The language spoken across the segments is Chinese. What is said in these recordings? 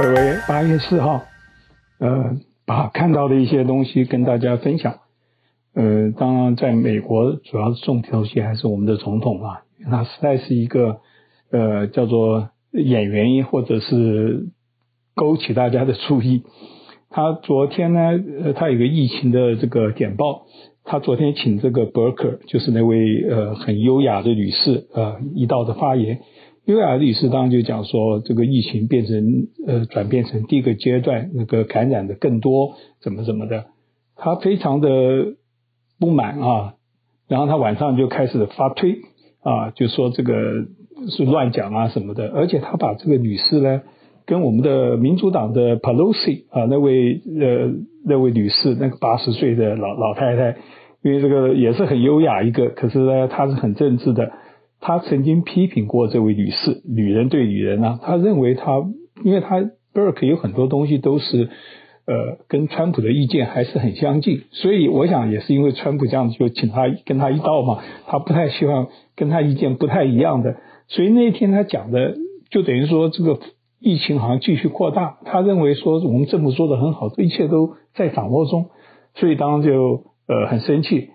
各位，八月四号，呃，把看到的一些东西跟大家分享。呃，当然，在美国主要是重头戏还是我们的总统啊，他实在是一个呃叫做演员，或者是勾起大家的注意。他昨天呢，他有个疫情的这个简报。他昨天请这个伯克就是那位呃很优雅的女士，呃一道的发言。优雅的女士当然就讲说，这个疫情变成呃转变成第一个阶段，那个感染的更多，怎么怎么的。她非常的不满啊，然后她晚上就开始发推啊，就说这个是乱讲啊什么的。而且她把这个女士呢，跟我们的民主党的 Pelosi 啊那位呃那位女士，那个八十岁的老老太太。因为这个也是很优雅一个，可是呢，她是很政治的。他曾经批评过这位女士，女人对女人啊，他认为他，因为他 Burke 有很多东西都是，呃，跟川普的意见还是很相近，所以我想也是因为川普这样子，就请他跟他一道嘛，他不太希望跟他意见不太一样的，所以那天他讲的就等于说这个疫情好像继续扩大，他认为说我们政府做得很好，这一切都在掌握中，所以当时就。呃，很生气，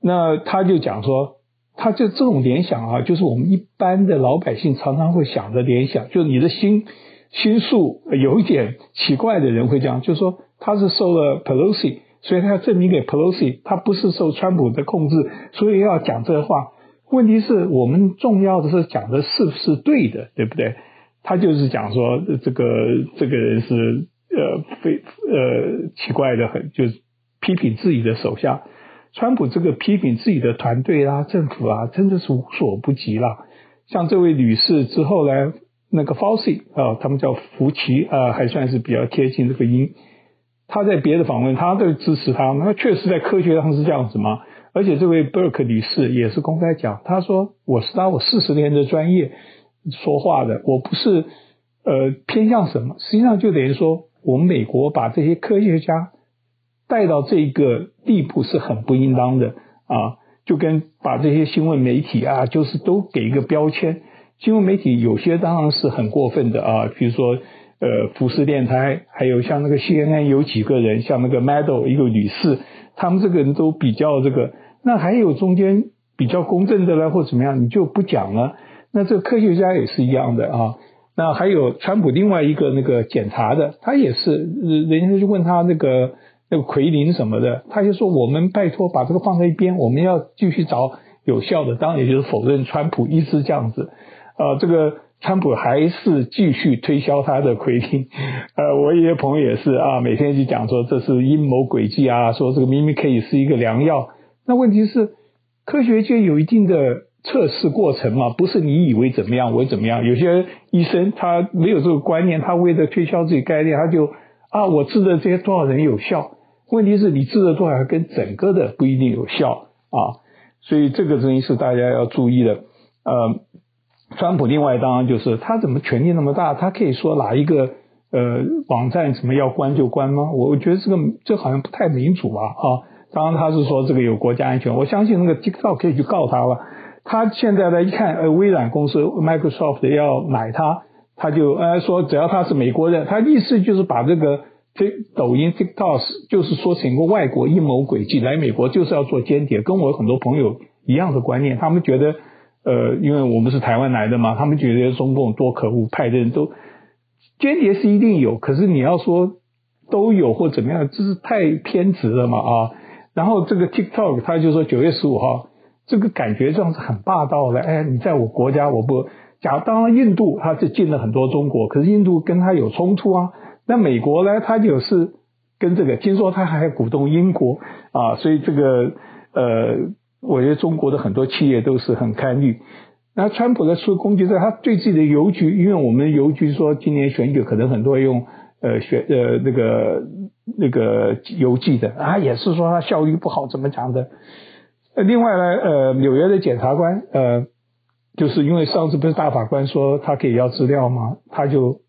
那他就讲说，他就这种联想啊，就是我们一般的老百姓常常会想的联想，就是你的心心术有一点奇怪的人会这样，就是说他是受了 Pelosi，所以他要证明给 Pelosi，他不是受川普的控制，所以要讲这话。问题是我们重要的是讲的是不是对的，对不对？他就是讲说这个这个人是呃非呃奇怪的很，就是。批评自己的手下，川普这个批评自己的团队啊、政府啊，真的是无所不及了。像这位女士之后呢，那个 Fauci 啊，他们叫福奇啊，还算是比较贴近这个音。他在别的访问，他都支持他，那确实在科学上是这样子嘛。而且这位 Burke 女士也是公开讲，她说：“我是拿我四十年的专业说话的，我不是呃偏向什么。实际上就等于说，我们美国把这些科学家。”带到这个地步是很不应当的啊！就跟把这些新闻媒体啊，就是都给一个标签。新闻媒体有些当然是很过分的啊，比如说呃福斯电台，还有像那个 CNN 有几个人，像那个 Maddow 一个女士，他们这个人都比较这个。那还有中间比较公正的了，或怎么样，你就不讲了。那这科学家也是一样的啊。那还有川普另外一个那个检查的，他也是，人家就问他那个。那个奎林什么的，他就说：“我们拜托把这个放在一边，我们要继续找有效的。”当然，也就是否认川普一直这样子。呃，这个川普还是继续推销他的奎林。呃，我一些朋友也是啊，每天就讲说这是阴谋诡计啊，说这个明明可以是一个良药。那问题是，科学界有一定的测试过程嘛，不是你以为怎么样我怎么样。有些医生他没有这个观念，他为了推销自己概念，他就。啊，我治的这些多少人有效？问题是你治的多少跟整个的不一定有效啊，所以这个东西是大家要注意的。呃，川普另外当然就是他怎么权力那么大，他可以说哪一个呃网站怎么要关就关吗？我觉得这个这好像不太民主啊啊！当然他是说这个有国家安全，我相信那个 TikTok 可以去告他了。他现在呢一看，呃，微软公司 Microsoft 要买他。他就呃说，只要他是美国人，他意思就是把这个这抖音 TikTok 就是说成一个外国阴谋诡计，来美国就是要做间谍。跟我很多朋友一样的观念，他们觉得呃，因为我们是台湾来的嘛，他们觉得中共多可恶，派的人都间谍是一定有，可是你要说都有或怎么样，这是太偏执了嘛啊。然后这个 TikTok 他就说九月十五号，这个感觉这样是很霸道的，哎，你在我国家我不。假当然，印度它是进了很多中国，可是印度跟它有冲突啊。那美国呢，它就是跟这个，听说它还鼓动英国啊，所以这个呃，我觉得中国的很多企业都是很堪虑。那川普的出攻击在他对自己的邮局，因为我们邮局说今年选举可能很多用呃选呃那个那个邮寄的啊，也是说他效率不好，怎么讲的？另外呢，呃，纽约的检察官呃。就是因为上次不是大法官说他可以要资料吗？他就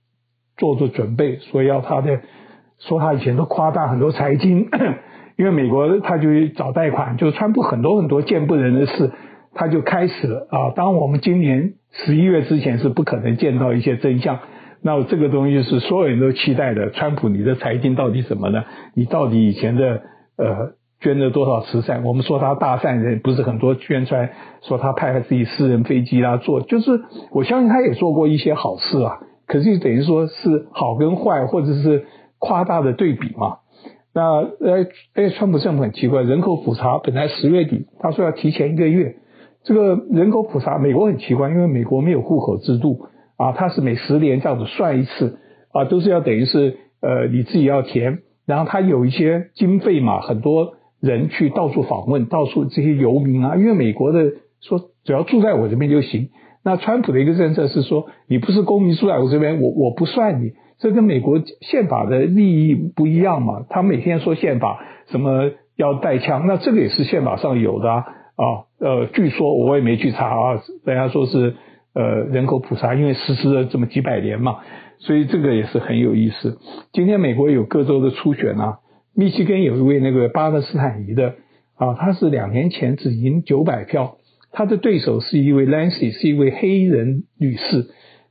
做做准备，说要他的，说他以前都夸大很多财经，因为美国他就找贷款，就是川普很多很多见不人的事，他就开始了啊。当我们今年十一月之前是不可能见到一些真相，那这个东西是所有人都期待的。川普，你的财经到底什么呢？你到底以前的呃捐了多少慈善？我们说他大善人，不是很多宣传说他派了自己私人飞机啦做，就是我相信他也做过一些好事啊。可是等于说是好跟坏，或者是夸大的对比嘛。那呃，哎，川普政府很奇怪，人口普查本来十月底，他说要提前一个月。这个人口普查，美国很奇怪，因为美国没有户口制度啊，它是每十年这样子算一次啊，都是要等于是呃你自己要填，然后他有一些经费嘛，很多人去到处访问，到处这些游民啊，因为美国的说只要住在我这边就行。那川普的一个政策是说，你不是公民住在我这边，我我不算你。这跟美国宪法的利益不一样嘛？他每天说宪法什么要带枪，那这个也是宪法上有的啊。啊呃，据说我也没去查啊，人家说是呃人口普查，因为实施了这么几百年嘛，所以这个也是很有意思。今天美国有各州的初选啊，密西根有一位那个巴勒斯坦裔的啊，他是两年前只赢九百票，他的对手是一位 Lancy，是一位黑人女士。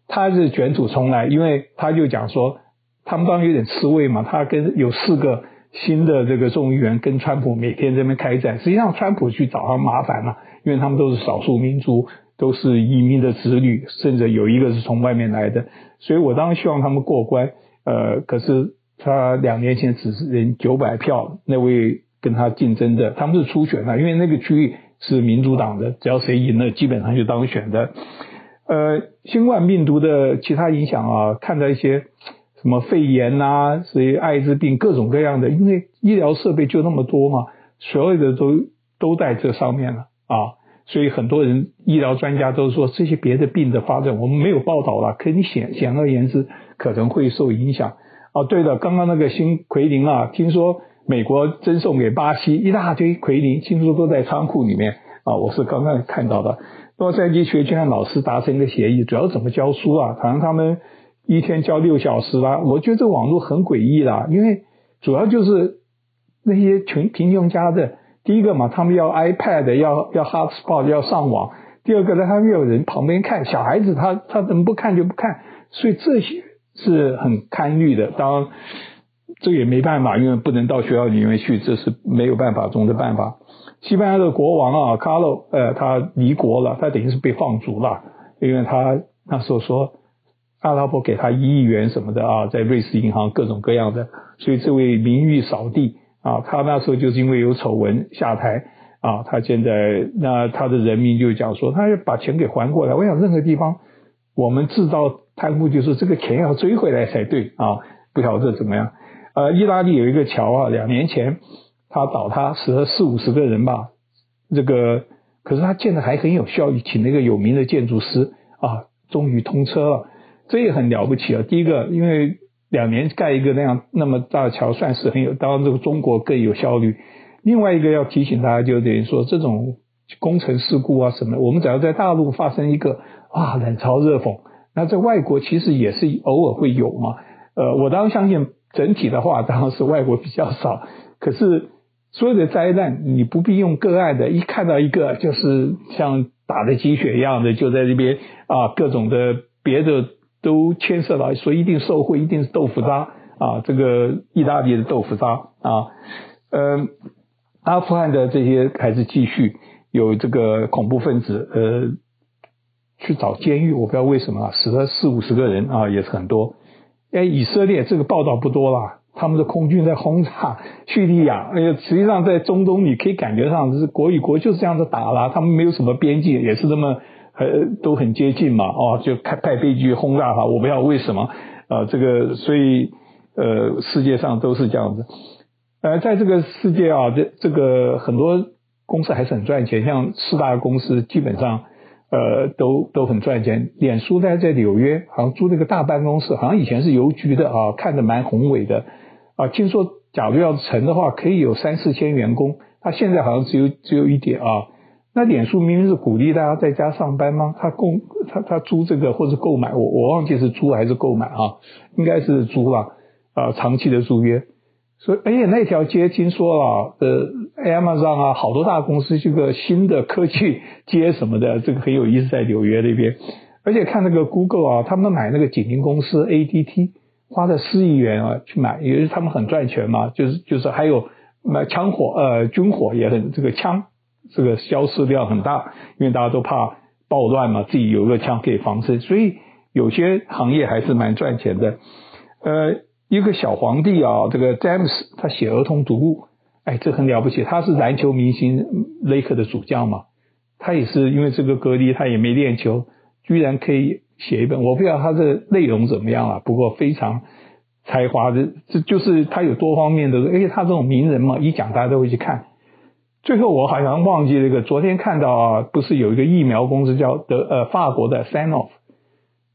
她是卷土重来，因为他就讲说，他们当然有点吃味嘛。他跟有四个新的这个众议员跟川普每天在那边开战，实际上川普去找他麻烦了，因为他们都是少数民族，都是移民的子女，甚至有一个是从外面来的。所以我当然希望他们过关。呃，可是他两年前只是赢九百票，那位跟他竞争的，他们是初选的，因为那个区域是民主党的，只要谁赢了，基本上就当选的。呃，新冠病毒的其他影响啊，看到一些什么肺炎呐，所以艾滋病各种各样的，因为医疗设备就那么多嘛，所有的都都在这上面了啊，所以很多人医疗专家都说这些别的病的发展我们没有报道了，可你显显而言之可能会受影响。哦，对的，刚刚那个新奎宁啊，听说美国赠送给巴西一大堆奎宁，听说都在仓库里面啊，我是刚刚看到的。洛杉矶学区和老师达成一个协议，主要怎么教书啊？好像他们一天教六小时啦。我觉得这个网络很诡异啦，因为主要就是那些穷贫穷家的，第一个嘛，他们要 iPad，要要 hotspot，要上网；第二个呢，他们有人旁边看，小孩子他他怎么不看就不看，所以这些是很堪虑的。当，这也没办法，因为不能到学校里面去，这是没有办法中的办法。西班牙的国王啊，卡洛，呃，他离国了，他等于是被放逐了，因为他那时候说阿拉伯给他一亿元什么的啊，在瑞士银行各种各样的，所以这位名誉扫地啊，他那时候就是因为有丑闻下台啊，他现在那他的人民就讲说，他要把钱给还过来。我想任何地方我们制造贪污，就是这个钱要追回来才对啊，不晓得怎么样。呃，意大利有一个桥啊，两年前。他倒塌死了四五十个人吧，这个可是他建的还很有效率，请那个有名的建筑师啊，终于通车了，这也很了不起啊。第一个，因为两年盖一个那样那么大的桥，算是很有，当然这个中国更有效率。另外一个要提醒大家，就等于说这种工程事故啊什么，我们只要在大陆发生一个啊冷嘲热讽，那在外国其实也是偶尔会有嘛。呃，我当然相信整体的话，当然是外国比较少，可是。所有的灾难，你不必用个案的，一看到一个就是像打的鸡血一样的，就在这边啊，各种的别的都牵涉到，说一定受贿，一定是豆腐渣啊，这个意大利的豆腐渣啊，嗯，阿富汗的这些还是继续有这个恐怖分子呃去找监狱，我不知道为什么死了四五十个人啊，也是很多。哎，以色列这个报道不多啦。他们的空军在轰炸叙利亚，哎呀，实际上在中东你可以感觉上，是国与国就是这样子打了，他们没有什么边界，也是这么呃都很接近嘛，哦，就派派飞机轰炸他，我不知道为什么啊、这个所以呃世界上都是这样子，呃，在这个世界啊，这这个很多公司还是很赚钱，像四大公司基本上。呃，都都很赚钱。脸书在在纽约，好像租了个大办公室，好像以前是邮局的啊，看着蛮宏伟的啊。听说假如要成的话，可以有三四千员工。他现在好像只有只有一点啊。那脸书明明是鼓励大家在家上班吗？他供他他租这个或者购买，我我忘记是租还是购买啊？应该是租吧啊，长期的租约。所以，而且那条街听说啊，呃，Amazon 啊，好多大公司这个新的科技街什么的，这个很有意思，在纽约那边。而且看那个 Google 啊，他们买那个景宁公司 ADT 花了四亿元啊去买，也是他们很赚钱嘛，就是就是还有买枪火呃军火也很这个枪这个销售量很大，因为大家都怕暴乱嘛，自己有个枪可以防身，所以有些行业还是蛮赚钱的。呃，一个小皇帝啊，这个詹姆斯他写儿童读物，哎，这很了不起，他是篮球明星雷克的主将嘛。他也是因为这个隔离，他也没练球，居然可以写一本。我不知道他的内容怎么样啊，不过非常才华的，这就是他有多方面的。而且他这种名人嘛，一讲大家都会去看。最后我好像忘记了一个，昨天看到啊，不是有一个疫苗公司叫德呃法国的 Sanofi，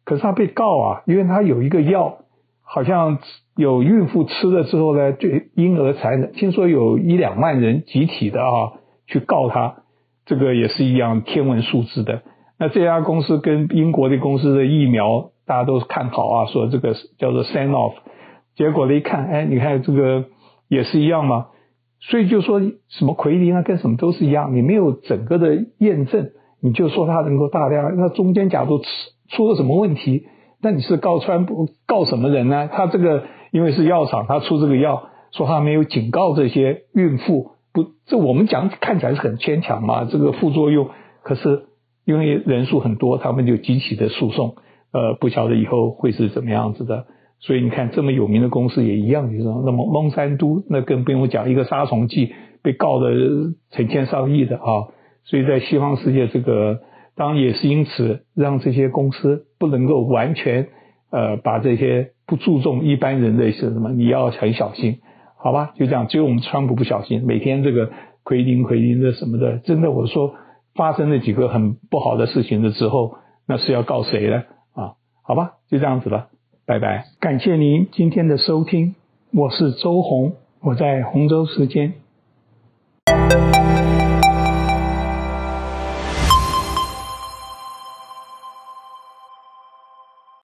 可是他被告啊，因为他有一个药，好像有孕妇吃了之后呢，对婴儿残忍，听说有一两万人集体的啊去告他。这个也是一样天文数字的。那这家公司跟英国的公司的疫苗，大家都看好啊，说这个叫做 Sanofi。结果呢一看，哎，你看这个也是一样嘛。所以就说什么奎宁啊，跟什么都是一样。你没有整个的验证，你就说它能够大量。那中间假如出出了什么问题，那你是告川普告什么人呢？他这个因为是药厂，他出这个药，说他没有警告这些孕妇。不，这我们讲看起来是很牵强嘛，这个副作用，可是因为人数很多，他们就集体的诉讼，呃，不晓得以后会是怎么样子的。所以你看，这么有名的公司也一样，就是那么孟山都，那更不用讲，一个杀虫剂被告的成千上亿的啊。所以在西方世界，这个当然也是因此让这些公司不能够完全呃把这些不注重一般人的一些什么，你要很小心。好吧，就这样。只有我们川普不小心，每天这个奎宁、奎宁的什么的，真的，我说发生了几个很不好的事情的之后，那是要告谁呢？啊，好吧，就这样子了，拜拜。感谢您今天的收听，我是周鸿，我在洪州时间。